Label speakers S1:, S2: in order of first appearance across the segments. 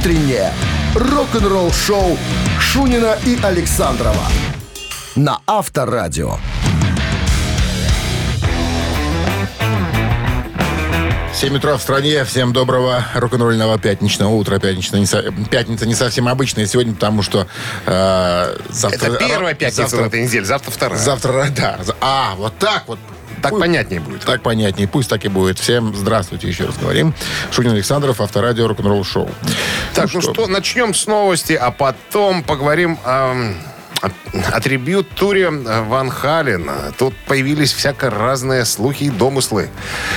S1: Утреннее рок-н-ролл-шоу Шунина и Александрова на Авторадио.
S2: 7 утра в стране. Всем доброго рок-н-ролльного пятничного утра. Пятничная не со- Пятница не совсем обычная сегодня, потому что э, завтра...
S3: Это первая пятница
S2: завтра,
S3: в этой неделе, завтра вторая.
S2: Завтра, да. А, вот так вот.
S3: Так
S2: Пусть-
S3: понятнее будет.
S2: Так понятнее. Пусть так и будет. Всем здравствуйте, еще раз говорим. Шунин Александров, авторадио рок-н-ролл шоу.
S3: Так, ну что, начнем с новости, а потом поговорим о, о, о трибют-туре Ван Халена. Тут появились всяко разные слухи и домыслы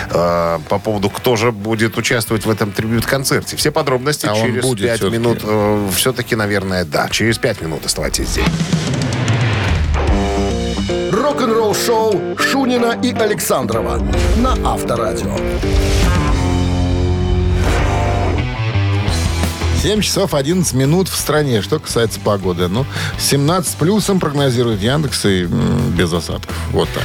S3: э, по поводу, кто же будет участвовать в этом трибют-концерте. Все подробности
S2: А
S3: через пять минут. э, все-таки, наверное, да. Через пять минут оставайтесь здесь.
S1: Рок-н-ролл-шоу Шунина и Александрова на Авторадио.
S2: 7 часов 11 минут в стране. Что касается погоды. Ну, 17 с плюсом прогнозирует Яндекс и м, без осадков. Вот так.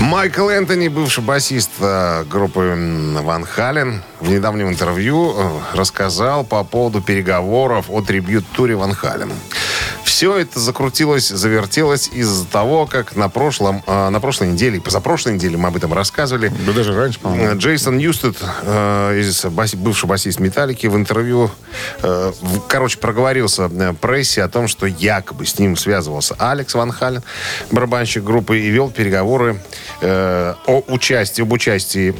S3: Майкл Энтони, бывший басист э, группы Ван Хален, в недавнем интервью э, рассказал по поводу переговоров о трибют-туре Ван Хален. Все это закрутилось, завертелось из-за того, как на, прошлом, э, на прошлой неделе, позапрошлой неделе мы об этом рассказывали,
S2: Да даже раньше, по-моему.
S3: Э, Джейсон Ньюстед, э, из бывший басист Металлики, в интервью, э, короче, проговорился прессе о том, что якобы с ним связывался Алекс Ван Хален, барабанщик группы, и вел переговоры о участии, об участии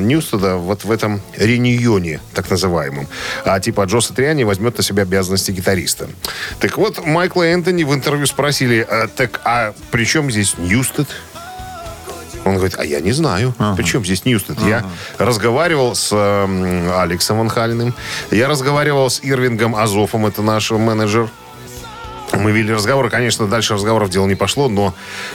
S3: Ньюстеда вот в этом реюньоне, так называемом. А типа Джо Сатриани возьмет на себя обязанности гитариста. Так вот, Майкла Энтони в интервью спросили, «А, так а при чем здесь Ньюстед? Он говорит, а я не знаю. Причем здесь Ньюстед? Я разговаривал с эм, Алексом Ван Халеном. Я разговаривал с Ирвингом Азофом, это наш менеджер. Мы вели разговор, конечно, дальше разговоров дело не пошло, но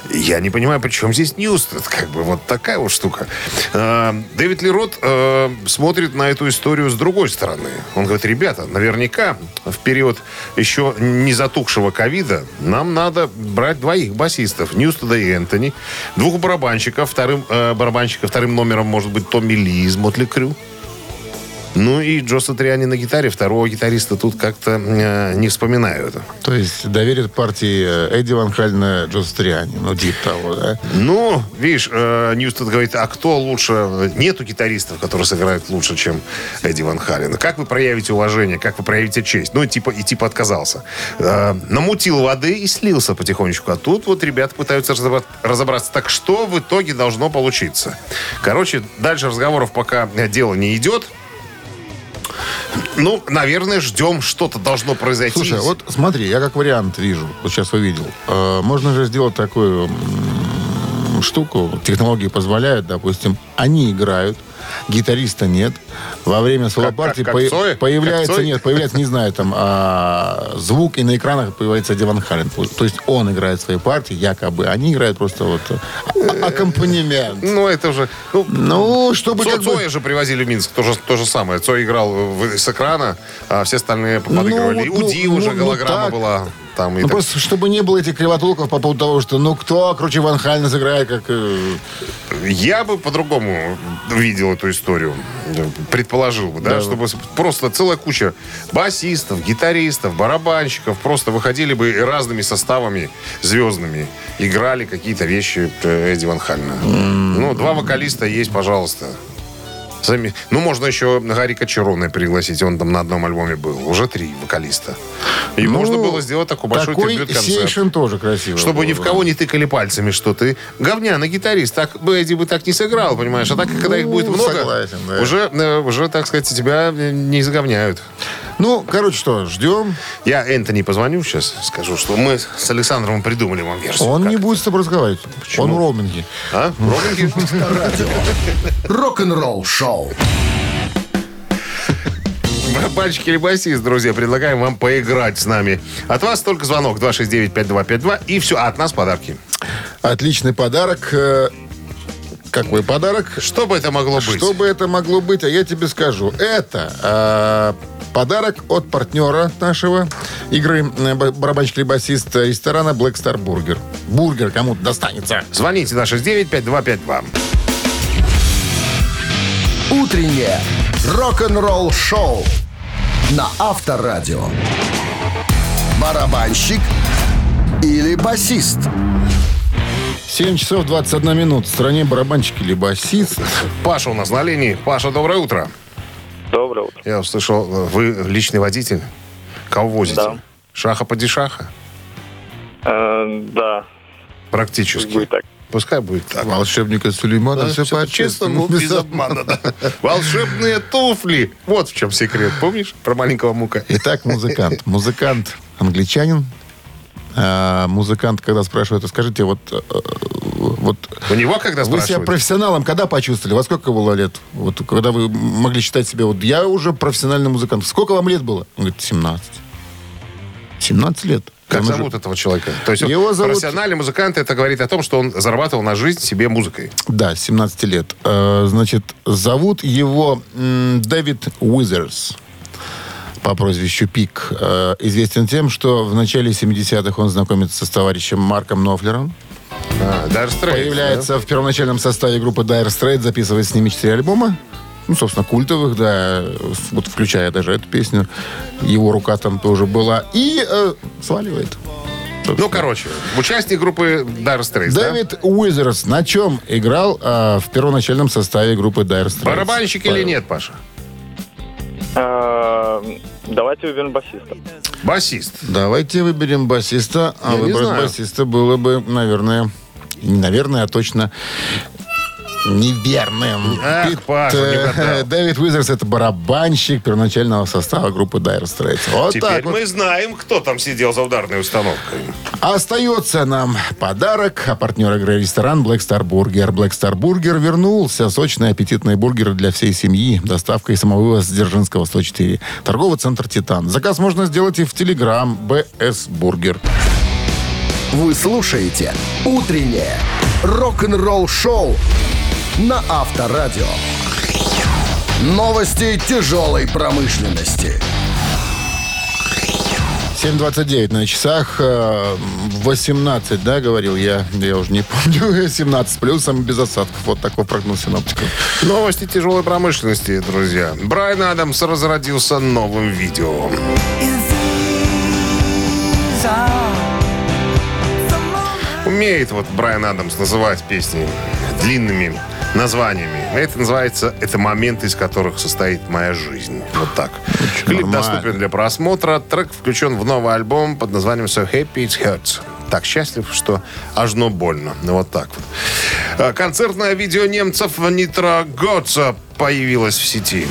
S3: я не понимаю, при чем здесь Ньюстед? Как бы вот такая вот штука. Э, Дэвид Ли Рот э, смотрит на эту историю с другой стороны. Он говорит, ребята, наверняка в период еще не затухшего ковида нам надо брать двоих басистов, Ньюстеда и Энтони, двух барабанщиков, вторым э, барабанщика, вторым номером может быть Томми Ли из Mötley Crüe. Ну и Джо Сатриани на гитаре, второго гитариста тут как-то э, не вспоминаю.
S2: То есть доверят партии э, Эдди Ван Халена Джо Сатриани. Ну, типа того, да?
S3: Ну, видишь, э, Ньюстед говорит, а кто лучше? Нету гитаристов, которые сыграют лучше, чем Эдди Ван Хален. Как вы проявите уважение, как вы проявите честь? Ну, и типа, и типа отказался. Э, намутил воды и слился потихонечку. А тут вот ребята пытаются разобра- разобраться. Так что в итоге должно получиться? Короче, дальше разговоров пока э, дело не идет. Ну, наверное, ждем, что-то должно произойти.
S2: Слушай, вот смотри, я как вариант вижу, вот сейчас увидел. Э, можно же сделать такую штуку, технологии позволяют, допустим, они играют, гитариста нет, во время соло-партии по-
S3: Цой?
S2: появляется,
S3: Цой?
S2: нет, появляется, не знаю, там, а, звук, и на экранах появляется Диван Хален. То есть он играет свои партии, якобы, они играют просто вот а- аккомпанемент.
S3: Ну, это уже... Ну,
S2: Ну, чтобы
S3: Цо-
S2: как бы...
S3: Цоя же привозили в Минск, то же, то же самое. Цой играл в- с экрана, а все остальные подыгрывали.
S2: Ну, вот,
S3: У Ди
S2: ну,
S3: уже
S2: ну, ну,
S3: голограмма
S2: так.
S3: была. Там,
S2: Ну,
S3: так.
S2: просто, чтобы не было этих кривотолков по поводу того, что, ну, кто круче Ван Хальна сыграет, как... э,
S3: Я бы по-другому видел эту историю. Предположил бы, да,
S2: Да.
S3: чтобы с- просто целая куча басистов, гитаристов, барабанщиков просто выходили бы разными составами звездными, играли какие-то вещи э, Эдди Ван Хальна. Ну, два вокалиста есть, пожалуйста. Сами- Ну, можно еще Гарика Чароне пригласить, он там на одном альбоме был. Уже три вокалиста. И
S2: ну,
S3: можно было сделать такой большой
S2: Такой
S3: трибют-концерт.
S2: сейшн тоже красиво.
S3: Чтобы
S2: было
S3: ни в кого не тыкали пальцами, что ты говняный гитарист. Так бы Эдди бы так не сыграл, понимаешь? А так, когда их
S2: Ну,
S3: будет много,
S2: согласен, да.
S3: уже, э, уже, так сказать, тебя не заговняют.
S2: Ну, короче, что, ждем.
S3: Я Энтони позвоню сейчас, скажу, что мы с Александром придумали вам версию.
S2: Он
S3: Как?
S2: не будет с тобой разговаривать. Он в роуминге.
S3: А? Ровненький?
S1: Рок-н-ролл шоу.
S3: Барабанщик или басист, друзья, предлагаем вам поиграть с нами. От вас только звонок 269-5252 и все. А от нас подарки.
S2: Отличный подарок. Какой подарок?
S3: Что бы это могло быть?
S2: Что бы это могло быть, а я тебе скажу. Это э, подарок от партнера нашего игры э, ба- барабанщик или басист ресторана Black Star Burger. Бургер кому-то достанется.
S3: Звоните на 69-5252.
S1: Утреннее рок-н-ролл шоу на Авторадио. Барабанщик или басист?
S2: 7 часов 21 минут. В стране барабанщик или басист.
S3: Паша у нас на линии. Паша, доброе утро.
S4: Доброе утро.
S3: Я услышал, вы личный водитель. Кого возите?
S4: Да.
S3: Шаха-падишаха?
S4: Э, да,
S3: Практически.
S4: будет так.
S3: Пускай будет так.
S2: Волшебника Сулеймана все
S3: по-честному, без обмана. да. Волшебные туфли. Вот в чем секрет. Помнишь про маленького мука?
S2: Итак, музыкант. Музыкант англичанин. А, музыкант, когда спрашивают, «А скажите, вот, э, вот
S3: У него когда
S2: вы себя
S3: спрашивают?
S2: профессионалом когда почувствовали? Во сколько было лет? Вот когда вы могли считать себя, вот я уже профессиональный музыкант. Сколько вам лет было? Он говорит, 17. 17 лет.
S3: Как
S2: Он
S3: зовут этого человека? То есть
S2: Его зовут-
S3: профессиональный музыкант, это говорит о том, что он зарабатывал на жизнь себе музыкой.
S2: Да, 17 лет. Э, Значит, зовут его Дэвид Уизерс по прозвищу Пик. Э, Известен тем, что в начале 70-х он знакомится с товарищем Марком Нофлером.
S3: А, Dire Straits,
S2: Появляется в первоначальном составе группы Dire Straits, записывает с ними четыре альбома. Ну, собственно, культовых, да, вот включая даже эту песню. Его рука там тоже была. И э, сваливает.
S3: да? Ну, короче, участник группы Dire Straits, да?
S2: Дэвид Уизерс на чем играл э, в первоначальном составе группы Dire Straits?
S3: Барабанщик или
S2: Павел.
S3: нет, Паша?
S4: Э, давайте выберем басиста.
S3: Басист.
S2: Давайте выберем басиста. А
S3: Я
S2: выбрать басиста было бы, наверное, не наверное, а точно неверным.
S3: Ах,
S2: Пит,
S3: Паша,
S2: э. Дэвид Уизерс это барабанщик первоначального состава группы Dire Straits. Вот
S3: Теперь
S2: так вот.
S3: мы знаем, кто там сидел за ударной установкой.
S2: Остается нам подарок. А партнер игры ресторан Black Star Burger. Black Star Burger вернулся. Сочные аппетитные бургеры для всей семьи. Доставка и самовывоз с Дзержинского 104. Торговый центр «Титан». Заказ можно сделать и в Телеграм BS Burger.
S1: Вы слушаете «Утреннее рок-н-ролл-шоу» на Авторадио. Новости тяжелой промышленности.
S2: 7.29 на часах. э, 18, да, говорил я? Я уже не помню. 17 с плюсом, без осадков. Вот такой прогноз синоптиков.
S3: Новости тяжелой промышленности, друзья. Брайан Адамс разродился новым видео. Умеет вот Брайан Адамс называть песни длинными названиями. Это называется «Это моменты, из которых состоит моя жизнь». Вот так. Клип
S2: нормально.
S3: доступен для просмотра. Трек включен в новый альбом под названием «So Happy It Hurts». Так счастлив, что аж но больно. Ну, Вот так вот. А, Концертное видео немцев Нитро Готса появилось в сети.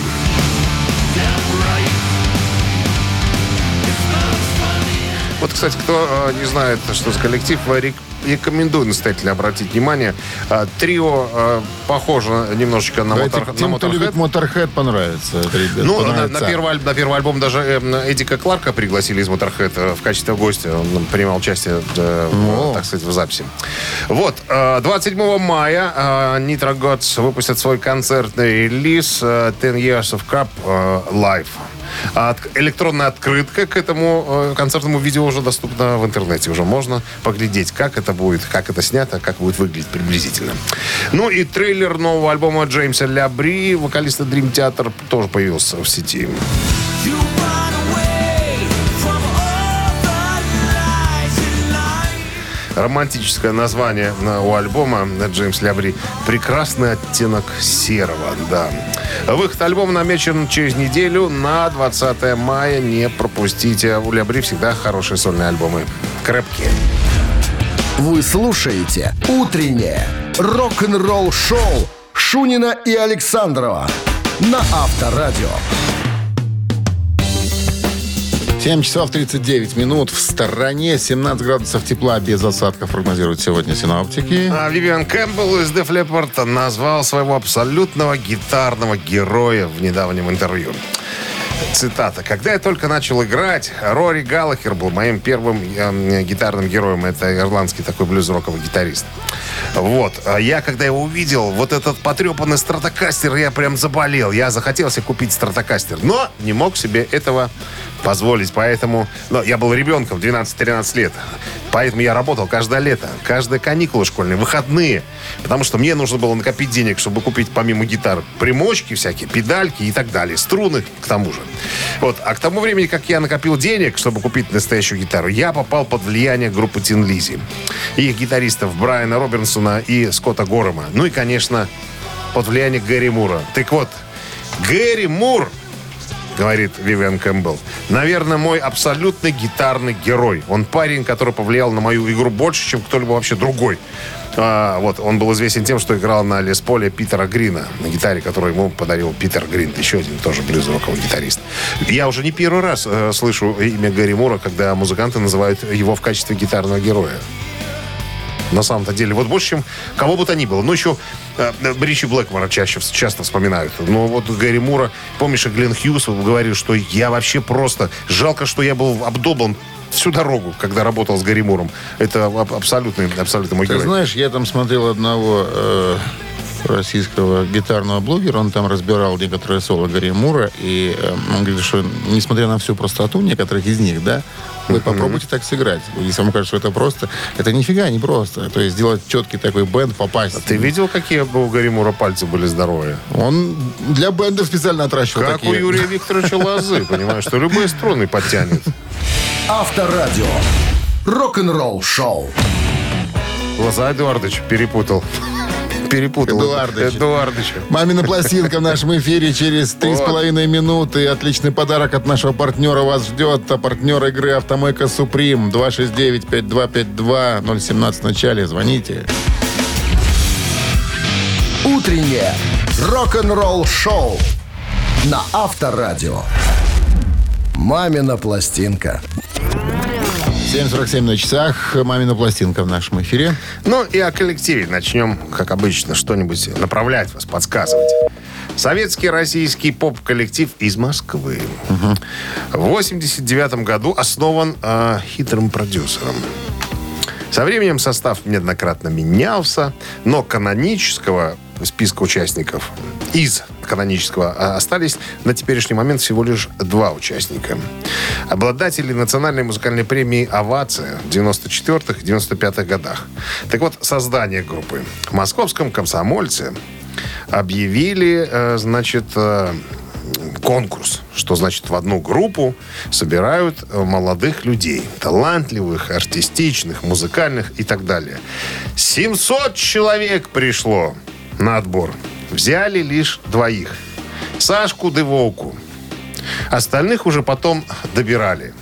S3: Вот, кстати, кто э, не знает, что за коллектив, рек- рекомендую настоятельно обратить внимание. Э, Трио э, похоже немножечко на, мотор, на
S2: тем,
S3: Motorhead.
S2: любит Motorhead, понравится. ребят,
S3: Ну, на,
S2: понравится.
S3: на первый, на первый альбом даже э, Эдика Кларка пригласили из Motorhead э, в качестве гостя. Он принимал участие, э, в, так сказать, в записи. Вот, э, 27 мая э, Nitro Gods выпустят свой концертный релиз э, 10 Years of Cup э, Live. А электронная открытка к этому э, концертному видео уже доступна в интернете. Уже можно поглядеть, как это будет, как это снято, как будет выглядеть приблизительно. Ну и трейлер нового альбома Джеймса Лябри, вокалиста Dream Theater, тоже появился в сети. Романтическое название э, у альбома Джеймс Лябри «Прекрасный оттенок серого». Да. Выход альбома намечен через неделю на 20 мая. Не пропустите. У Лябри всегда хорошие сольные альбомы. Крепкие.
S1: Вы слушаете «Утреннее рок-н-ролл-шоу» Шунина и Александрова на Авторадио.
S2: 7 часов 39 минут. В стороне 17 градусов тепла без осадков прогнозируют сегодня синоптики.
S3: А Вивиан Кэмпбелл из Def Leppard назвал своего абсолютного гитарного героя в недавнем интервью. Цитата. «Когда я только начал играть, Рори Галлахер был моим первым э, гитарным героем. Это ирландский такой блюз-роковый гитарист. Вот. А я, когда его увидел, вот этот потрепанный стратокастер, я прям заболел. Я захотел себе купить стратокастер, но не мог себе этого позволить. Поэтому... Но я был ребенком, 12-13 лет. Поэтому я работал каждое лето, каждые каникулы школьные, выходные. Потому что мне нужно было накопить денег, чтобы купить помимо гитар примочки всякие, педальки и так далее. Струны к тому же. Вот. А к тому времени, как я накопил денег, чтобы купить настоящую гитару, я попал под влияние группы Тин Лизи. Их гитаристов Брайана Робинсона и Скотта Горема. Ну и, конечно, под влияние Гэри Мура. Так вот, Гэри Мур говорит Вивиан Кэмпбелл. Наверное, мой абсолютный гитарный герой. Он парень, который повлиял на мою игру больше, чем кто-либо вообще другой. А, вот, он был известен тем, что играл на Лес Поле Питера Грина, на гитаре, которую ему подарил Питер Грин, еще один тоже блюз-роковый гитарист. Я уже не первый раз э, слышу имя Гарри Мура, когда музыканты называют его в качестве гитарного героя на самом-то деле. Вот больше, чем кого бы то ни было. Ну, еще э, Ричи Блэкмора чаще, часто вспоминают. Но вот Гэри Мура, помнишь, и Глен Хьюз говорил, что я вообще просто... Жалко, что я был обдолбан всю дорогу, когда работал с Гарри Муром. Это абсолютный, абсолютно мой
S2: Ты
S3: герой.
S2: знаешь, я там смотрел одного э, российского гитарного блогера, он там разбирал некоторые соло Гарри Мура, и э, он говорит, что несмотря на всю простоту некоторых из них, да, вы попробуйте так сыграть. Если вам кажется, что это просто, это нифига не просто. То есть сделать четкий такой бенд, попасть.
S3: А Ты видел, какие у Гарри Мура пальцы были здоровые?
S2: Он для бендов специально отращивал
S3: Как
S2: такие.
S3: у Юрия Викторовича Лозы, понимаешь, что любые струны подтянет.
S1: Авторадио. Рок-н-ролл шоу.
S3: Лоза Эдуардович перепутал. Перепутал.
S2: Эдуардович.
S3: Эдуардович.
S2: Мамина пластинка в нашем эфире через три с половиной минуты. Отличный подарок от нашего партнера вас ждет. А партнер игры «Автомойка Суприм» 269-5252 017 в начале. Звоните.
S1: Утреннее рок-н-ролл шоу на Авторадио. Мамина пластинка.
S2: 7.47 на часах. Мамина пластинка в нашем эфире.
S3: Ну и о коллективе начнем, как обычно, что-нибудь направлять вас, подсказывать. Советский российский поп-коллектив из Москвы. В 89 году основан э, хитрым продюсером. Со временем состав неоднократно менялся, но канонического списка участников из канонического а, остались на теперешний момент всего лишь два участника. Обладатели национальной музыкальной премии «Овация» в 94-95 годах. Так вот, создание группы. В московском «Комсомольце» объявили, э, значит, э, конкурс, что значит в одну группу собирают э, молодых людей, талантливых, артистичных, музыкальных и так далее. 700 человек пришло на отбор. Взяли лишь двоих. Сашку Девоку. Остальных уже потом добирали.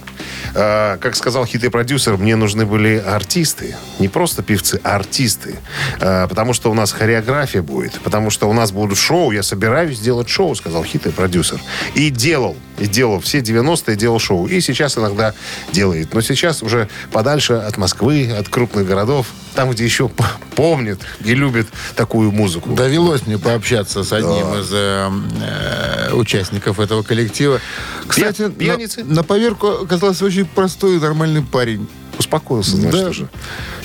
S3: Э, как сказал хитрый продюсер, мне нужны были артисты. Не просто певцы, а артисты. Э, потому что у нас хореография будет. Потому что у нас будут шоу. Я собираюсь сделать шоу, сказал хитрый продюсер. И делал. И делал. Все 90-е делал шоу. И сейчас иногда делает. Но сейчас уже подальше от Москвы, от крупных городов. Там, где еще п- помнят и любят такую музыку.
S2: Довелось мне пообщаться с одним из э, э, участников этого коллектива. Кстати,
S3: Пья- пьяницы?
S2: на, на поверку оказался очень простой и нормальный парень.
S3: Успокоился, значит,
S2: Да.
S3: уже.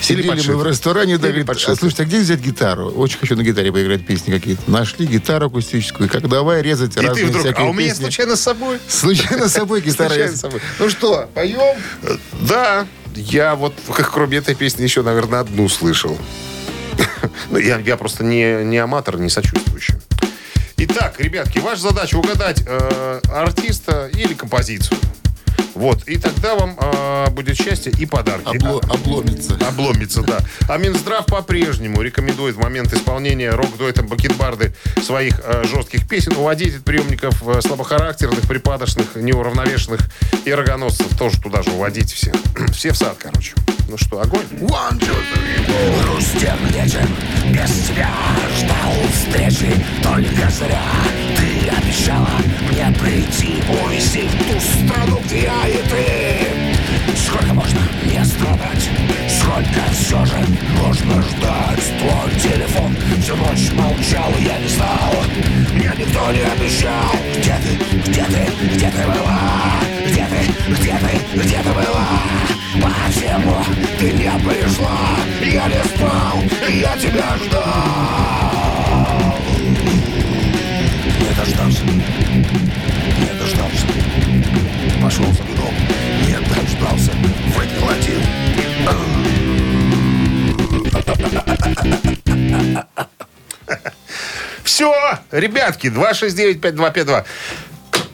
S2: Сидели мы в ресторане, да, говорит, а слушайте, а где взять гитару? Очень хочу на гитаре поиграть песни какие-то. Нашли гитару акустическую, как давай резать
S3: И
S2: разные
S3: ты вдруг,
S2: всякие
S3: а у меня
S2: песни.
S3: случайно с собой?
S2: Случайно с собой гитара. Ну что, поем?
S3: Да, я вот, как кроме этой песни, еще, наверное, одну слышал. Ну, я, я просто не, не аматор, не сочувствующий. Итак, ребятки, ваша задача угадать э, артиста или композицию. Вот, и тогда вам э, будет счастье и подарки.
S2: Обло- обломится.
S3: Обломится, да. А Минздрав по-прежнему рекомендует в момент исполнения рок-дуэтом Бакетбарды своих э, жестких песен уводить от приемников э, слабохарактерных, припадочных, неуравновешенных и рогоносцев. Тоже туда же уводить все. все в сад, короче. Ну что, огонь?
S5: Грустен вечер, без тебя ждал встречи Только зря. Ты обещала мне прийти Увезти в ту страну, где я и ты. Сколько можно не страдать? Сколько все же нужно ждать? Твой телефон всю ночь молчал Я не знал, мне никто не обещал. Где ты, где ты, где ты была? Где ты, где ты, где ты была? Почему ты не пришла? Я не спал, я тебя ждал Не дождался, не дождался нашел следов Не дождался, выпил один
S3: Все, ребятки, 269-5252.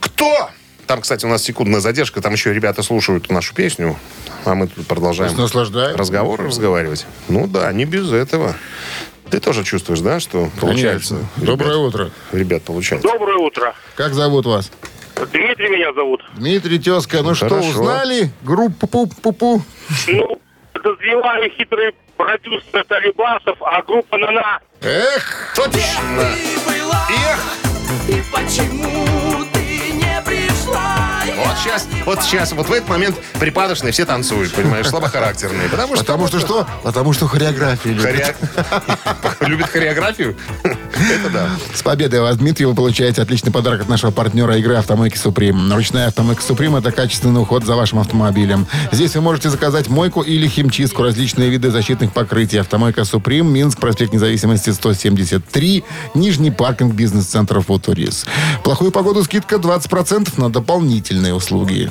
S3: Кто? Там, кстати, у нас секундная задержка. Там еще ребята слушают нашу песню. А мы тут продолжаем разговоры разговаривать. Ну да, не без этого. Ты тоже чувствуешь, да, что получается?
S2: Конечно. Доброе
S3: ребят,
S2: утро.
S3: Ребят, получается.
S4: Доброе утро.
S2: Как зовут вас?
S4: Дмитрий меня зовут.
S2: Дмитрий Тезка. Ну что,
S3: Хорошо.
S2: узнали? Группу Пу-Пу-Пу?
S4: Ну, подозреваю хитрый продюсер Талибасов, а группа «Нана».
S2: Эх,
S3: Точно. Эх,
S6: И почему ты не пришла?
S3: Вот сейчас, вот сейчас, вот в этот момент припадочные все танцуют, понимаешь, слабохарактерные. Потому что...
S2: потому что что? Потому что хореография любит.
S3: Хоре- Любит хореографию? Это да.
S2: С победой вас, Дмитрий, вы получаете отличный подарок от нашего партнера игры «Автомойки Суприм». Ручная «Автомойка Суприм» — это качественный уход за вашим автомобилем. Здесь вы можете заказать мойку или химчистку, различные виды защитных покрытий. «Автомойка Суприм», Минск, проспект Независимости, 173, Нижний паркинг бизнес-центра «Футурис». Плохую погоду скидка 20% на дополнительные услуги.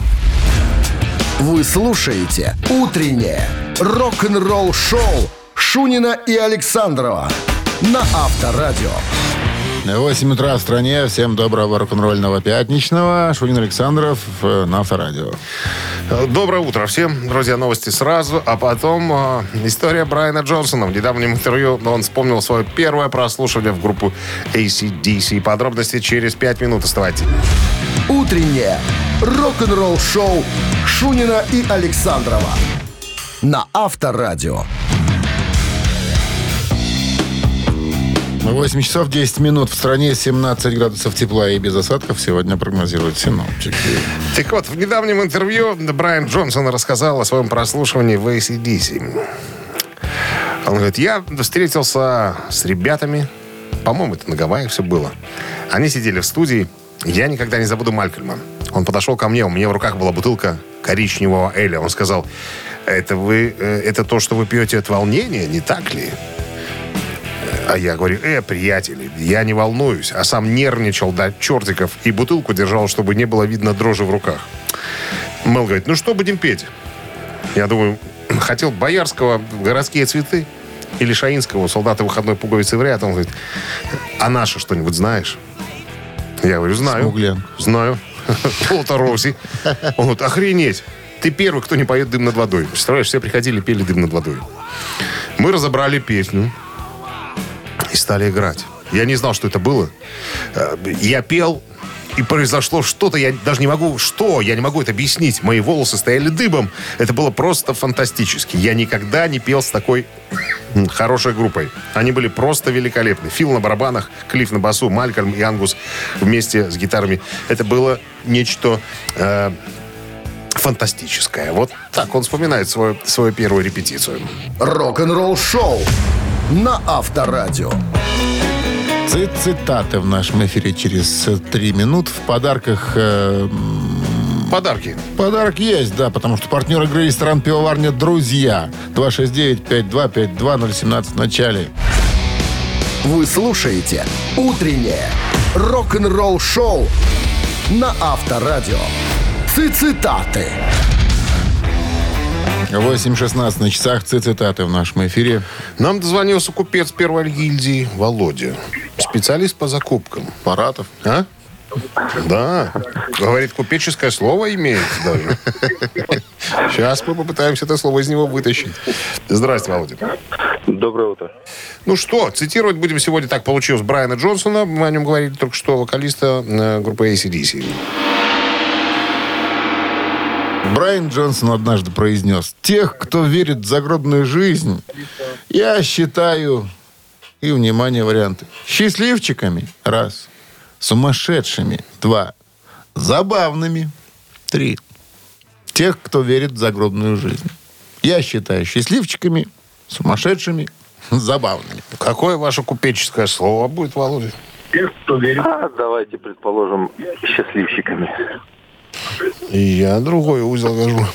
S1: Вы слушаете «Утреннее рок-н-ролл-шоу» Шунина и Александрова на Авторадио.
S2: 8 утра в стране. Всем доброго рок-н-ролльного пятничного. Шунин Александров э, на Авторадио.
S3: Доброе утро всем. Друзья, новости сразу. А потом э, история Брайана Джонсона. В недавнем интервью он вспомнил свое первое прослушивание в группу ACDC. Подробности через 5 минут. Оставайтесь.
S1: Утреннее рок-н-ролл-шоу Шунина и Александрова на Авторадио.
S2: 8 часов 10 минут. В стране 17 градусов тепла и без осадков сегодня прогнозируют синоптики.
S3: Так вот, в недавнем интервью Брайан Джонсон рассказал о своем прослушивании в ACDC. Он говорит, я встретился с ребятами, по-моему, это на Гавайях все было. Они сидели в студии, я никогда не забуду Малькольма. Он подошел ко мне, у меня в руках была бутылка коричневого эля. Он сказал, это вы, э, это то, что вы пьете от волнения, не так ли? А я говорю, э, приятели, я не волнуюсь, а сам нервничал до чертиков и бутылку держал, чтобы не было видно дрожи в руках. Мэл говорит, ну что будем петь? Я думаю, хотел Боярского «Городские цветы» или Шаинского «Солдаты выходной пуговицы в ряд». Он говорит, а наше что-нибудь знаешь? Я говорю, знаю.
S2: Смуглен.
S3: Знаю. Полта. Он говорит, охренеть. Ты первый, кто не поет «Дым над водой». Представляешь, все приходили, пели «Дым над водой». Мы разобрали песню и стали играть. Я не знал, что это было. Э, Я пел, и произошло что-то, я даже не могу, что, я не могу это объяснить. Мои волосы стояли дыбом. Это было просто фантастически. Я никогда не пел с такой хорошей группой. Они были просто великолепны. Фил на барабанах, Клифф на басу, Малькольм и Ангус вместе с гитарами. Это было нечто э, фантастическое. Вот так он вспоминает свою, свою первую репетицию.
S1: Рок-н-ролл-шоу на Авторадио.
S2: Ци- Цитаты в нашем эфире через э, три минут. В подарках э,
S3: Подарки.
S2: Подарок есть, да, потому что партнер игры ресторан «Пивоварня Друзья». 269-5252-017 в начале.
S1: Вы слушаете «Утреннее рок-н-ролл-шоу» на Авторадио. Цитаты.
S2: 8.16 на часах. Ци- Цитаты в нашем эфире.
S3: Нам дозвонился купец первой гильдии Володя. Специалист по закупкам.
S2: Паратов.
S3: А? Да. Говорит, купеческое слово имеет даже. Сейчас мы попытаемся это слово из него вытащить. Здрасте, Володя.
S4: Доброе утро.
S3: Ну что, цитировать будем сегодня, так получилось, Брайана Джонсона. Мы о нем говорили только что, вокалиста э, группы ACDC.
S2: Брайан Джонсон однажды произнес, «Тех, кто верит в загробную жизнь, я считаю...» И, внимание, варианты. «Счастливчиками» — раз. «Сумасшедшими» — два. «Забавными» — три. «Тех, кто верит в загробную жизнь». Я считаю счастливчиками, сумасшедшими, забавными.
S3: Какое ваше купеческое слово будет, Володя?
S4: А, давайте предположим, счастливчиками.
S3: И я другой узел вяжу.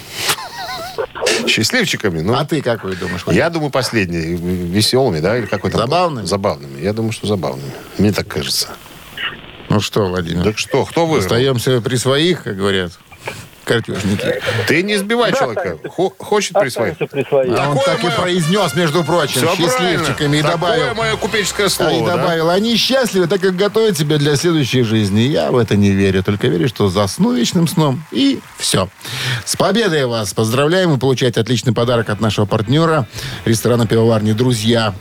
S3: Счастливчиками? Ну,
S2: А ты какой думаешь?
S3: Я думаю, последний. Веселыми, да? Или какой-то...
S2: Забавными?
S3: Забавными. Я думаю, что забавными. Мне так кажется.
S2: Ну что, Владимир?
S3: Так что, кто вы?
S2: Остаемся при своих, как говорят. Картежники.
S3: Ты не сбивай человека. Хо- хочет присвоить.
S4: Останься при своей.
S2: А он
S3: Такое
S2: так и произнес, между прочим,
S3: Все
S2: счастливчиками. И
S3: правильно.
S2: добавил,
S3: Такое мое купеческое
S2: а
S3: слово.
S2: и
S3: да?
S2: добавил, они счастливы, так как готовят себя для следующей жизни. Я в это не верю, только верю, что засну вечным сном. И все. С победой вас поздравляем. Вы получаете отличный подарок от нашего партнера, ресторана «Пивоварни Друзья».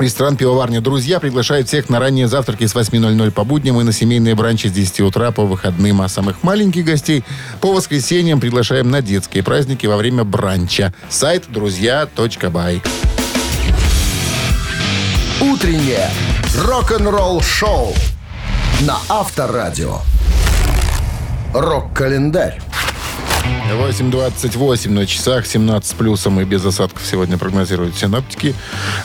S2: Ресторан «Пивоварня Друзья» приглашает всех на ранние завтраки с 8.00 по будням и на семейные бранчи с 10 утра по выходным. А самых маленьких гостей по воскресеньям приглашаем на детские праздники во время бранча. Сайт друзья.бай.
S1: Утреннее рок-н-ролл-шоу на Авторадио. Рок-календарь.
S2: 8.28 на часах, 17 с плюсом и без осадков сегодня прогнозируют синоптики.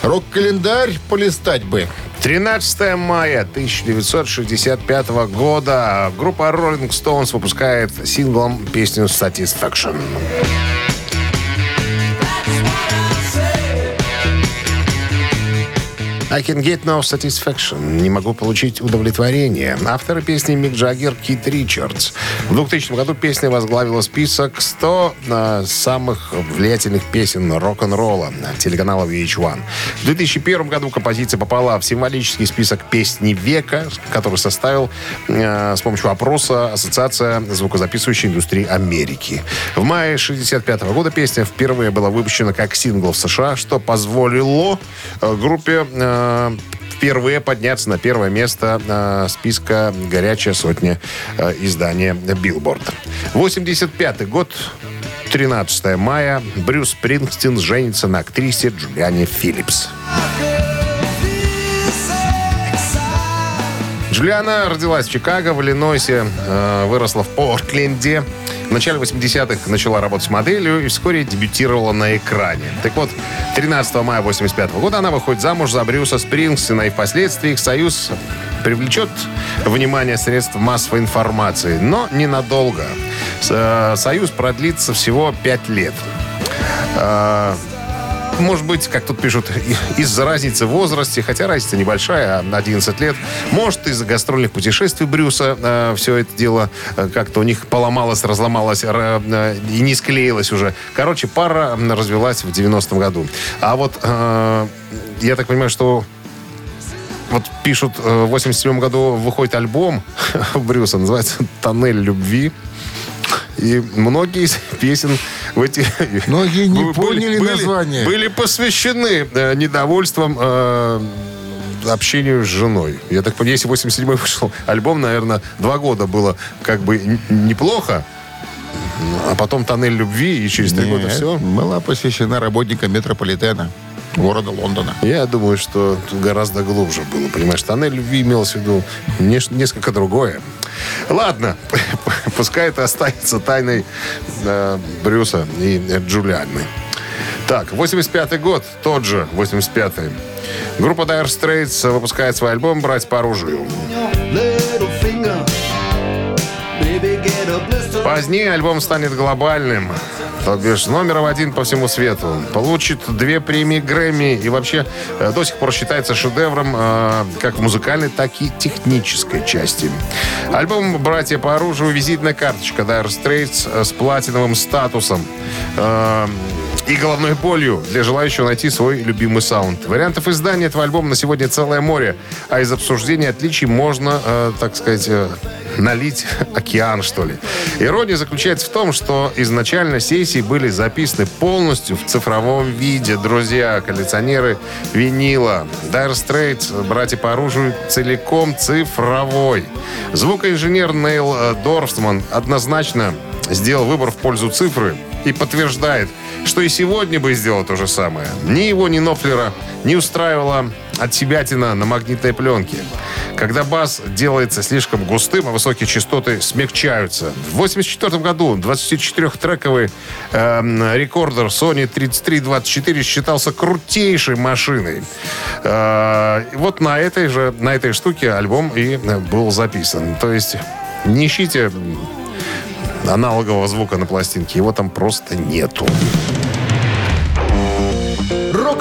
S2: Рок-календарь полистать бы.
S3: 13 мая 1965 года группа Rolling Stones выпускает синглом песню Satisfaction. I can get no satisfaction. Не могу получить удовлетворение. Авторы песни Мик Джаггер, Кит Ричардс. В 2000 году песня возглавила список 100 э, самых влиятельных песен рок-н-ролла телеканала VH1. В 2001 году композиция попала в символический список песни века, который составил э, с помощью опроса Ассоциация звукозаписывающей индустрии Америки. В мае 1965 года песня впервые была выпущена как сингл в США, что позволило э, группе э, впервые подняться на первое место э, списка «Горячая сотня» э, издания Billboard. 85 год, 13 мая, Брюс Спрингстин женится на актрисе Джулиане Филлипс. Джулиана родилась в Чикаго, в Иллинойсе, э, выросла в Портленде. В начале 80-х начала работать моделью и вскоре дебютировала на экране. Так вот, 13 мая 85 года она выходит замуж за Брюса Спрингстина, и впоследствии их союз привлечет внимание средств массовой информации, но ненадолго. С- э, Союз продлится всего 5 лет. Э, может быть, как тут пишут, из-за разницы в возрасте, хотя разница небольшая, а 11 лет. Может, из-за гастрольных путешествий Брюса все это дело э, как-то у них поломалось, разломалось ра- э, и не склеилось уже. Короче, пара развелась в 90-м году. А вот э, я так понимаю, что вот пишут, э, в 87 году выходит альбом Брюса, называется «Тоннель любви». И многие из песен в эти...
S2: Многие не
S3: были-
S2: поняли
S3: были-
S2: название.
S3: Были посвящены э, недовольством э, общению с женой. Я так понимаю, если 87-й вышел альбом, наверное, два года было как бы неплохо, а потом «Тоннель любви», и через три года все.
S2: Была посвящена работникам метрополитена города Лондона.
S3: Я думаю, что тут гораздо глубже было, понимаешь. Тоннель любви имелось в виду несколько другое. Ладно, пускай это останется тайной э, Брюса и Джулианы. Так, 85-й год, тот же 85-й. Группа Dire Straits выпускает свой альбом «Брать по оружию». Позднее альбом станет глобальным. То бишь номером один по всему свету. Получит две премии Грэмми и вообще э, до сих пор считается шедевром э, как в музыкальной, так и технической части. Альбом «Братья по оружию» визитная карточка Dire Straits э, с платиновым статусом. Э, и головной болью для желающего найти свой любимый саунд. Вариантов издания этого альбома на сегодня целое море, а из обсуждения отличий можно, э, так сказать, э, налить океан, что ли. Ирония заключается в том, что изначально сессии были записаны полностью в цифровом виде. Друзья, коллекционеры винила. Dire Straits, братья по оружию, целиком цифровой. Звукоинженер Нейл э, Дорфман однозначно сделал выбор в пользу цифры и подтверждает, что и сегодня бы сделал то же самое. Ни его, ни Нофлера не устраивала от себятина на магнитной пленке. Когда бас делается слишком густым, а высокие частоты смягчаются. В 1984 году 24-трековый эм, рекордер Sony 3324 считался крутейшей машиной. Э, вот на этой же, на этой штуке альбом и э, был записан. То есть не ищите аналогового звука на пластинке. Его там просто нету.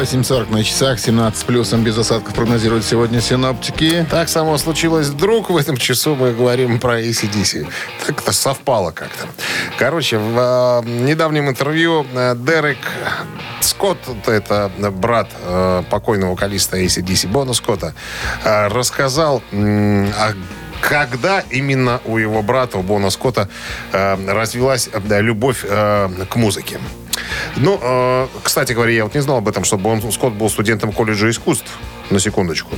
S2: 8.40 на часах, 17 плюсом без осадков прогнозируют сегодня синоптики.
S3: Так само случилось вдруг. В этом часу мы говорим про ACDC. Так-то совпало как-то. Короче, в э, недавнем интервью э, Дерек Скотт, это брат э, покойного вокалиста ACDC Бона Скотта, э, рассказал м, о когда именно у его брата, у Бона Скотта, э, развилась э, любовь э, к музыке. Ну, э, кстати говоря, я вот не знал об этом, что Бон Скотт был студентом колледжа искусств. На секундочку.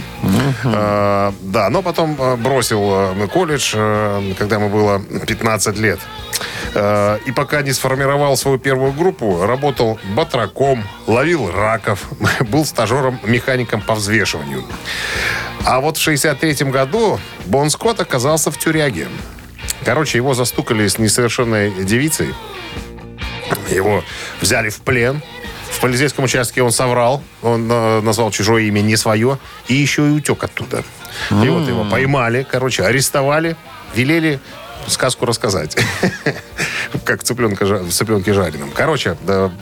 S3: Э, да, но потом э, бросил э, колледж, когда ему было 15 лет. Э, И пока не сформировал свою первую группу, работал батраком, ловил раков, был стажером-механиком по взвешиванию. А вот в 63 году Бон Скотт оказался в тюряге. Короче, его застукали с несовершенной девицей. Его взяли в плен. В полицейском участке он соврал. Он э, назвал чужое имя, не свое. И еще и утек оттуда. И вот его поймали, короче, арестовали, велели сказку рассказать. Как цыпленка, жа- в цыпленке жареном. Короче,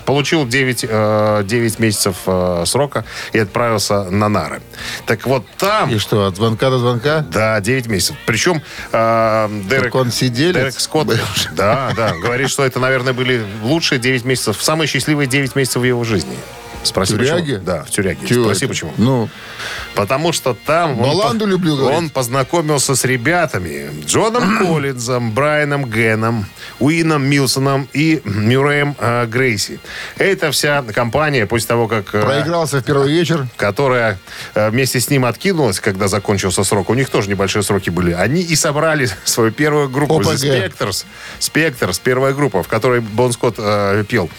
S3: получил 9, э, 9 месяцев э, срока и отправился на нары. Так вот там...
S2: И что, от звонка до звонка?
S3: Да, 9 месяцев. Причем э, Дерек,
S2: Так он сиделец
S3: Дерек Скотт,
S2: бывший.
S3: да, да, говорит, что это, наверное, были лучшие 9 месяцев, самые счастливые 9 месяцев в его жизни. Спроси,
S2: В тюряге?
S3: почему. Да, в тюряге.
S2: Чего
S3: Спроси,
S2: это?
S3: почему.
S2: Ну,
S3: Потому что там он,
S2: Баланду люблю,
S3: он познакомился с ребятами Джоном Коллинзом, Брайаном Геном, Уином Милсоном и Мюрреем э, Грейси. Это вся компания после того, как... э,
S2: проигрался в первый вечер.
S3: которая э, вместе с ним откинулась, когда закончился срок. У них тоже небольшие сроки были. Они и собрали свою первую группу.
S2: ОПГ.
S3: Spectres. Spectres, первая группа, в которой Бон Скотт э, пел.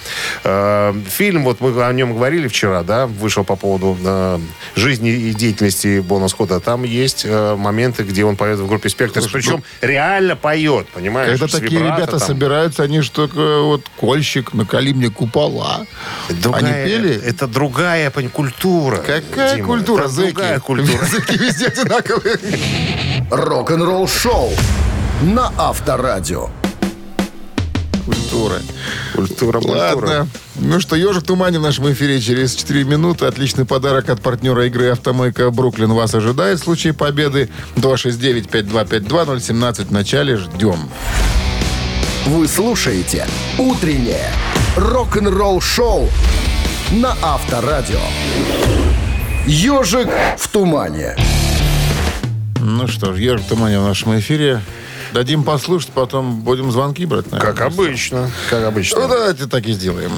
S3: Э, фильм, вот мы о нем говорили вчера, да, вышел по поводу э, жизни и деятельности Бона Скотта. Там есть э, моменты, где он поет в группе Spectres. Причем реально поет, понимаешь?
S2: Когда такие
S3: вибрато
S2: ребята
S3: там.
S2: собираются, они же только вот кольщик, накали мне купола.
S3: Другая-
S2: Они пели?
S3: Это другая пон- культура.
S2: Какая
S3: Дима,
S2: культура,
S3: это
S2: зэки?
S3: другая культура.
S2: Зэки везде одинаковые.
S1: Рок-н-ролл шоу на Авторадио.
S2: Культура.
S3: Культура, культура.
S2: Ладно. Ну что, ежик в тумане в нашем эфире через 4 минуты. Отличный подарок от партнера игры «Автомойка Бруклин» вас ожидает в случае победы. 269-5252-017 в начале. Ждем.
S1: Вы слушаете «Утреннее рок-н-ролл шоу» на Авторадио. «Ежик в тумане».
S2: Ну что ж, ежик в тумане в нашем эфире. Дадим послушать, потом будем звонки брать, наверное.
S3: Как обычно. Как обычно.
S2: Ну, давайте так и сделаем.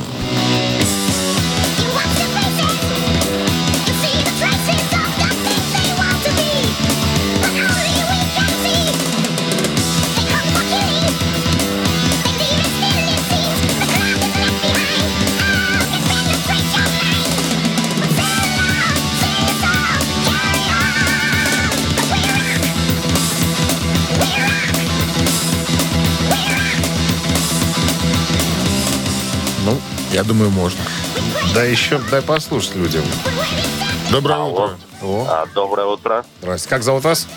S2: Думаю, можно.
S3: Да еще дай послушать людям.
S2: Доброе утро.
S3: О,
S7: А, доброе утро.
S3: здрасте. Как зовут вас?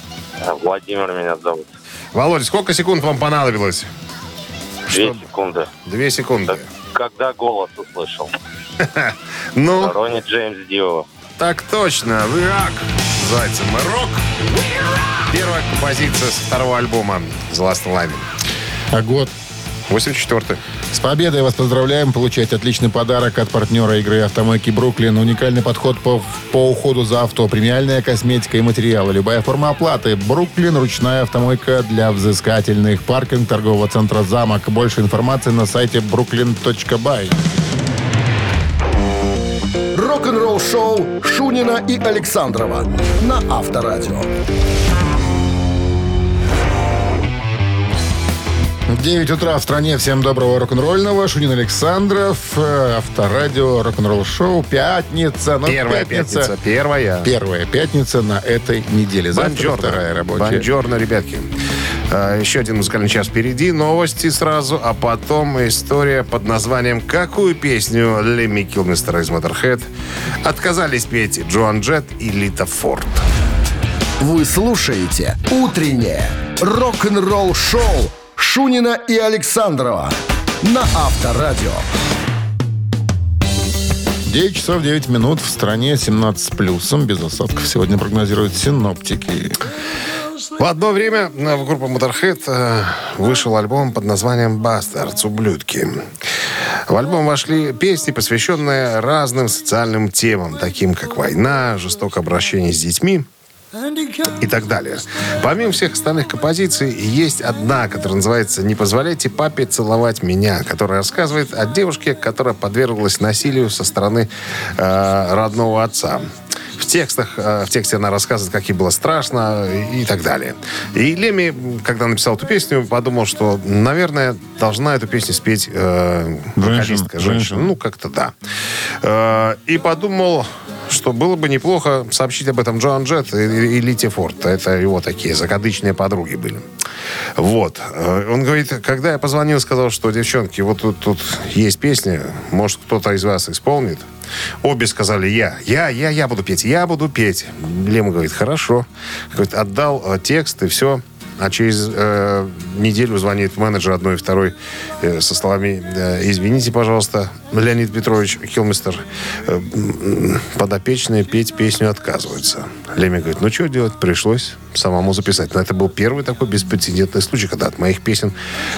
S7: А, Владимир меня зовут.
S3: Володя, сколько секунд вам понадобилось?
S7: Две секунды.
S3: Две секунды.
S7: Так, когда голос услышал?
S3: Ну,
S7: Ронни Джеймс Дио.
S3: так точно. Рок. Зайцем рок. Первая композиция со второго альбома The Last Line.
S2: А год?
S3: 84
S2: С победой вас поздравляем. Получаете отличный подарок от партнера игры «Автомойки Бруклин». Уникальный подход по, по уходу за авто, премиальная косметика и материалы. Любая форма оплаты. Бруклин. Ручная автомойка для взыскательных. Паркинг торгового центра «Замок». Больше информации на сайте brooklyn.by.
S1: Рок-н-ролл шоу Шунина и Александрова на Авторадио.
S2: 9 утра в стране. Всем доброго рок-н-ролльного. Шунин Александров. э, Авторадио. Рок-н-ролл шоу. Пятница. Ну,
S3: Первая пятница. Первая.
S2: Первая пятница на этой неделе. Завтра
S3: Бонжорно.
S2: вторая рабочая.
S3: Бонжорно, ребятки. А, Еще один музыкальный час впереди. Новости сразу, а потом история под названием «Какую песню Лемми Килмистера из Motorhead отказались петь Джоан Джет и Лита Форд?»
S1: Вы слушаете «Утреннее рок-н-ролл шоу» Шунина и Александрова на Авторадио.
S2: 9 часов 9 минут. В стране 17 с плюсом. Без осадков сегодня прогнозируют синоптики.
S3: В одно время э, в группу Motorhead э, вышел альбом под названием «Бастардс. Ублюдки». В альбом вошли песни, посвященные разным социальным темам, таким как война, жестокое обращение с детьми и так далее. Помимо всех остальных композиций, есть одна, которая называется «Не позволяйте папе целовать меня», которая рассказывает о девушке, которая подверглась насилию со стороны э, родного отца. В текстах, э, в тексте она рассказывает, как ей было страшно и, и так далее. И Леми, когда написал эту песню, подумал, что, наверное, должна эту песню спеть э, вокалистка, женщина.
S2: женщина.
S3: Ну, как-то да. Э, и подумал, что было бы неплохо сообщить об этом Джоан Джет и, и Лити Форд. Это его такие закадычные подруги были. Вот. Э, Он говорит, когда я позвонил, сказал, что, девчонки, вот тут, тут есть песня, может, кто-то из вас исполнит. Обе сказали, я, я, я, я буду петь, я буду петь. Лема говорит, хорошо. Говорит, отдал э, текст и все. А через э, неделю звонит менеджер одной и второй э, со словами э, «Извините, пожалуйста, Леонид Петрович Хилмистер, э, подопечные петь песню отказываются». Леми говорит, ну что делать? Пришлось самому записать. Но это был первый такой беспрецедентный случай, когда от моих песен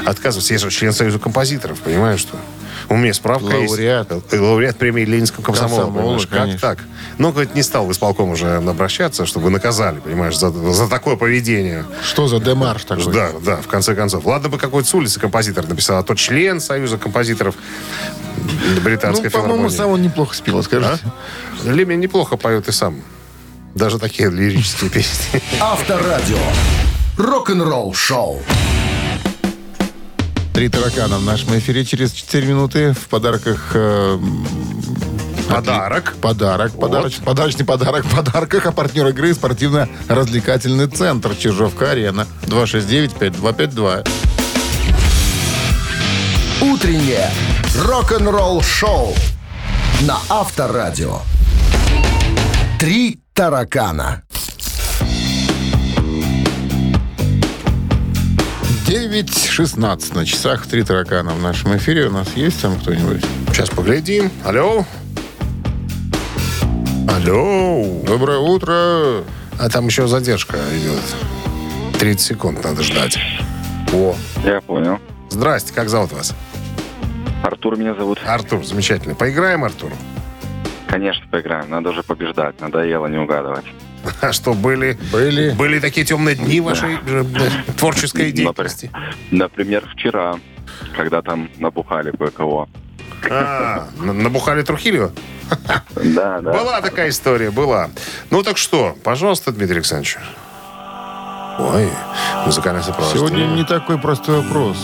S3: отказываются. Я же член Союза композиторов, понимаешь, что? У меня справка
S2: Лауреат.
S3: есть. Лауреат премии Ленинского комсомола.
S2: Комсомола?
S3: Как
S2: конечно.
S3: так? Ну, говорит, не стал в исполком уже обращаться, чтобы наказали, понимаешь, за, за такое поведение.
S2: Что за демарш такой?
S3: Да, да, в конце концов. Ладно бы какой-то с улицы композитор написал, а то член Союза композиторов британской
S2: Ну, по-моему, сам он неплохо спел, скажите.
S3: А? Леми неплохо поет и сам. Даже такие лирические песни.
S1: Авторадио. Рок-н-ролл шоу.
S2: Три таракана в нашем эфире через 4 минуты. В подарках... э,
S3: Подарок.
S2: Подарок. Подароч- подарочный подарок в подарках. А партнер игры спортивно-развлекательный центр Чижовка-Арена. 269-5252.
S1: Утреннее рок-н-ролл шоу на Авторадио. Три таракана.
S2: 9.16 на часах. Три таракана в нашем эфире. У нас есть там кто-нибудь?
S3: Сейчас поглядим. Алло. Алло.
S2: Доброе утро.
S3: А там еще задержка идет. 30 секунд надо ждать. О.
S7: Я понял.
S3: Здрасте, как зовут вас?
S7: Артур меня зовут.
S3: Артур, замечательно. Поиграем, Артур?
S7: Конечно, поиграем. Надо уже побеждать. Надоело не угадывать.
S3: А что, были,
S2: Были.
S3: были такие темные дни вашей э, э, творческой деятельности?
S7: Например, вчера, когда там набухали кое-кого.
S3: А, на- набухали Трухилио?
S7: Да, да.
S3: Была такая история, была. Ну так что, пожалуйста, Дмитрий Александрович. Ой, музыкальное сопровождение.
S2: Сегодня не такой простой вопрос.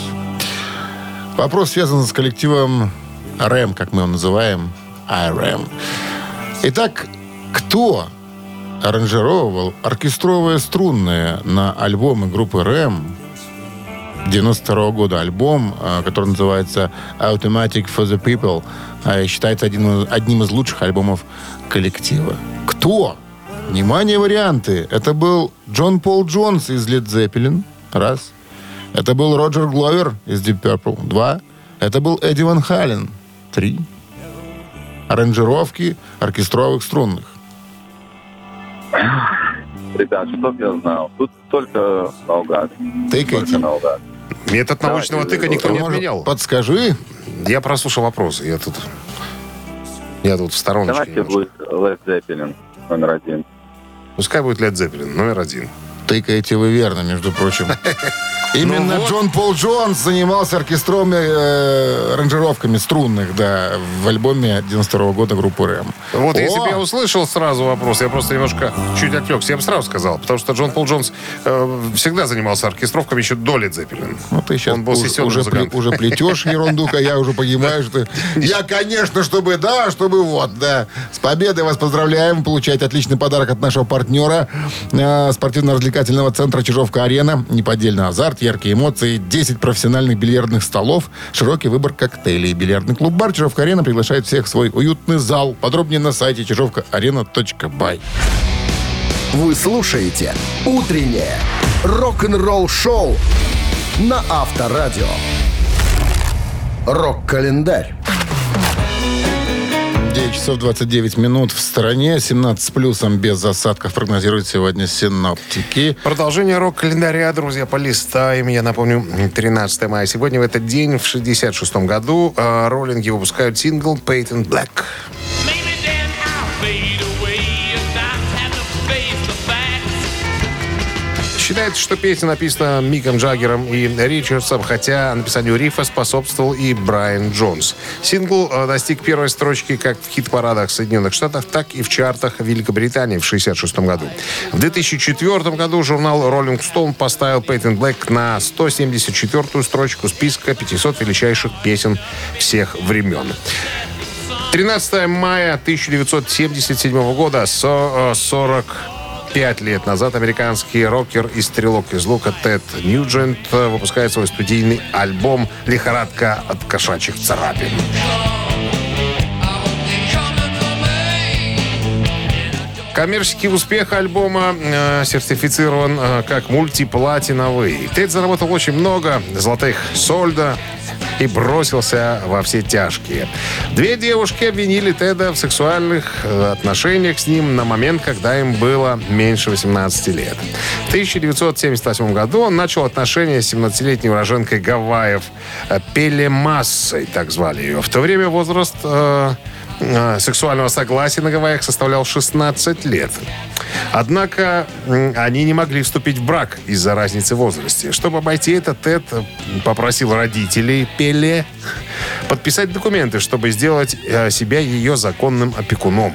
S2: Вопрос связан с коллективом РЭМ, как мы его называем. IREM. Итак, кто аранжировал оркестровые струнные на альбомы группы РЭМ 92 года альбом, а, который называется Automatic for the People, а, считается одним, одним из лучших альбомов коллектива. Кто? Внимание, варианты. Это был Джон Пол Джонс из Led Zeppelin. Раз. Это был Роджер Гловер из Deep Purple. Два. Это был Эдди Ван Хален. Три. Аранжировки оркестровых струнных.
S7: Ребят, чтоб я знал. Тут только наугад.
S2: Тыкайте.
S7: Только наугад.
S3: Метод научного тыка никто не отменял.
S2: Подскажи.
S3: Я прослушал вопросы. Я тут... Я тут в стороночке
S7: Давайте
S3: немножко.
S7: будет Led Zeppelin номер один.
S3: Пускай будет Led Zeppelin, номер один.
S2: Тыкаете вы верно, между прочим. Именно
S3: Ну вот.
S2: Джон Пол Джонс занимался оркестровыми э, аранжировками струнных, да, в альбоме 92 года группы Рэм.
S3: Вот
S2: О!
S3: если бы я услышал сразу вопрос, я просто немножко чуть отвлекся, я бы сразу сказал. Потому что Джон Пол Джонс э, всегда занимался оркестровками еще до Led Zeppelin.
S2: Ну, ты сейчас
S3: Он был
S2: уже, уже, пле- уже плетешь ерунду, а я уже понимаю, что... Я, конечно, чтобы да, чтобы вот, да. С победой вас поздравляем. Получаете отличный подарок от нашего партнера э, спортивно-развлекательного центра Чижовка-Арена. Неподдельный азарт, яркие эмоции, 10 профессиональных бильярдных столов, широкий выбор коктейлей. Бильярдный клуб-бар Чижовка-Арена приглашает всех в свой уютный зал. Подробнее на сайте чижовкаарена.бай.
S1: Вы слушаете «Утреннее рок-н-ролл-шоу» на Авторадио. Рок-календарь.
S2: 9 часов 29 минут в стороне. 17 с плюсом без осадков прогнозируют сегодня синоптики.
S3: Продолжение рок-календаря, друзья, полистаем. Я напомню, 13 мая. Сегодня в этот день, в 66 году, э, роллинги выпускают сингл «Patent Black». Считается, что песня написана Миком Джаггером и Ричардсом, хотя написанию рифа способствовал и Брайан Джонс. Сингл э, достиг первой строчки как в хит-парадах Соединенных Штатов, так и в чартах Великобритании в 1966 году. В 2004 году журнал Rolling Stone поставил Пейтон Блэк на 174-ю строчку списка 500 величайших песен всех времен. 13 мая 1977 года 40 э, Пять лет назад американский рокер и стрелок из лука Тед Ньюджент э, выпускает свой студийный альбом «Лихорадка от кошачьих царапин». Коммерческий успех альбома э, сертифицирован э, как мультиплатиновый. Тед заработал очень много золотых сольда, и бросился во все тяжкие. Две девушки обвинили Теда в сексуальных э, отношениях с ним на момент, когда им было меньше 18 лет. В 1978 году он начал отношения с 17-летней уроженкой Гавайев э, Пелемассой, так звали ее. В то время возраст э, сексуального согласия на Гавайях составлял 16 лет. Однако они не могли вступить в брак из-за разницы в возрасте. Чтобы обойти это, Тед попросил родителей Пеле подписать документы, чтобы сделать э, себя ее законным опекуном.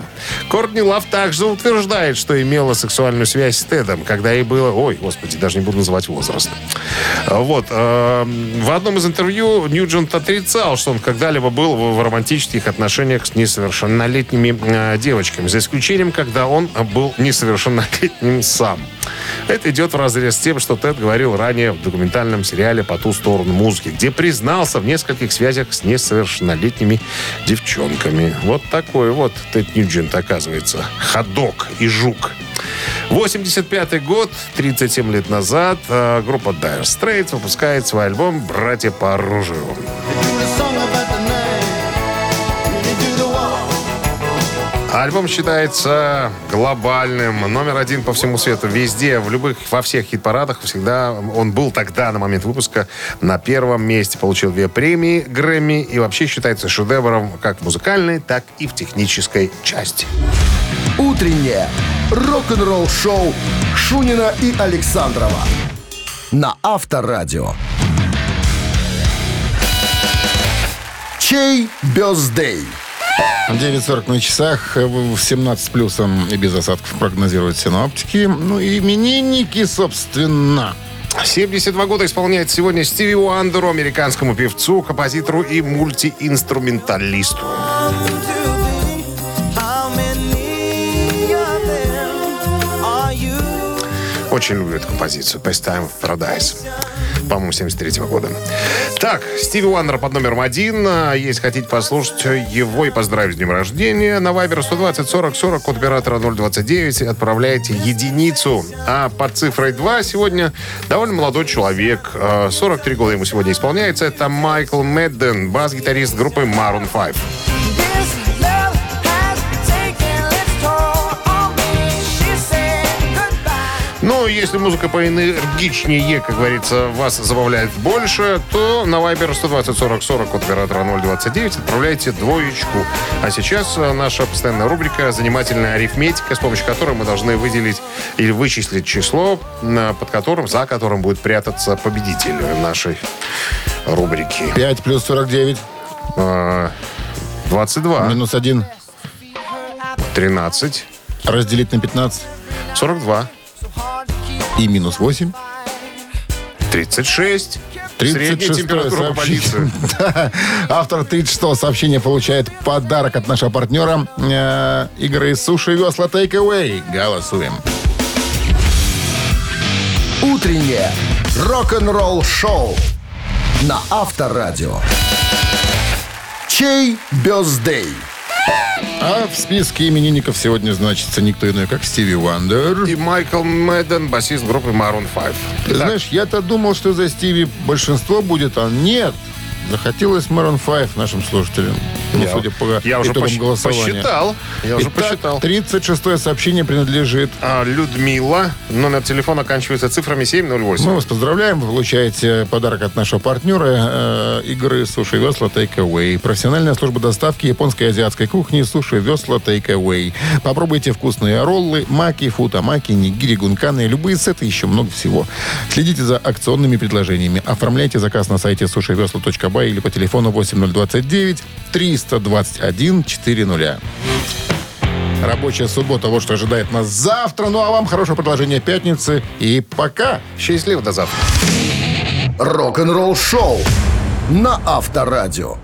S3: Кортни Лав также утверждает, что имела сексуальную связь с Тедом, когда ей было... Ой, господи, даже не буду называть возраст. Вот. э, В одном из интервью Ньюджент отрицал, что он когда-либо был в романтических отношениях с несовершеннолетними э, девочками, за исключением, когда он был несовершеннолетним сам. Это идет в разрез с тем, что Тед говорил ранее в документальном сериале «По ту сторону музыки», где признался в нескольких связях с несовершеннолетними девчонками. Вот такой вот Тед Ньюджент, оказывается. Ходок и жук. 85 год, 37 лет назад, э, группа Dire Straits выпускает свой альбом «Братья по оружию». Альбом считается глобальным, номер один по всему свету, везде, в любых, во всех хит-парадах всегда он был тогда, на момент выпуска, на первом месте, получил две премии Грэмми и вообще считается шедевром как в музыкальной, так и в технической части.
S1: Утреннее рок-н-ролл-шоу Шунина и Александрова на Авторадио. Чей бездей?
S2: 9.40 на часах, э, в 17 с плюсом и без осадков прогнозируют синоптики. Ну именинники, собственно.
S3: 72 года исполняет сегодня Стиви Уандеру, американскому певцу, композитору и мультиинструменталисту. Очень люблю эту композицию. Pastime of Paradise. По-моему, 73 года. Так, Стиви Уандер под номером один. Если хотите послушать его и поздравить с днем рождения, на Viber 120 40 40 код оператора 029 отправляйте единицу. А под цифрой 2 сегодня довольно молодой человек. э, 43 года ему сегодня исполняется. Это Майкл Медден, бас-гитарист группы Maroon 5. Если музыка поэнергичнее, как говорится, вас забавляет больше, то на Viber 120 40 40 от оператора 029 отправляйте двоечку. А сейчас э, наша постоянная рубрика «Занимательная арифметика», с помощью которой мы должны выделить или вычислить число, на- под которым, за которым будет прятаться победитель нашей рубрики.
S2: 5 плюс 49,
S3: Э, 22,
S2: минус 1,
S3: 13,
S2: разделить на 15
S3: 42,
S2: и минус 8.
S3: 36.
S2: 36
S3: Средняя температура по
S2: сообщение.
S3: больнице.
S2: Да. Автор 36 сообщения получает подарок от нашего партнера э, игры «Суши весла Take Away». Голосуем.
S1: Утреннее рок-н-ролл-шоу на Авторадио. Чей birthday?
S2: А в списке именинников сегодня значится никто иной, как Стиви Вандер.
S3: И Майкл Мэдден, басист группы Maroon 5.
S2: Ты знаешь, я-то думал, что за Стиви большинство будет, а нет. Захотелось Maroon 5 нашим слушателям. Ну,
S3: Я-
S2: судя по
S3: я уже посч-
S2: голосования.
S3: посчитал. Я уже
S2: Итак,
S3: посчитал.
S2: 36-е сообщение принадлежит
S3: А, Людмила. Номер телефона оканчивается цифрами 708.
S2: Мы вас поздравляем. Вы получаете подарок от нашего партнера э, игры «Суши Весла Take Away». Профессиональная служба доставки японской и азиатской кухни «Суши Весла Take Away». Попробуйте вкусные роллы, маки, футамаки, нигири, гунканы, любые сеты, еще много всего. Следите за акционными предложениями. Оформляйте заказ на сайте сушивесла.бай или по телефону 8029 321 400. Рабочая суббота, вот что ожидает нас завтра. Ну а вам хорошего продолжения пятницы. И пока.
S3: Счастливо, до завтра.
S1: Рок-н-ролл шоу на Авторадио.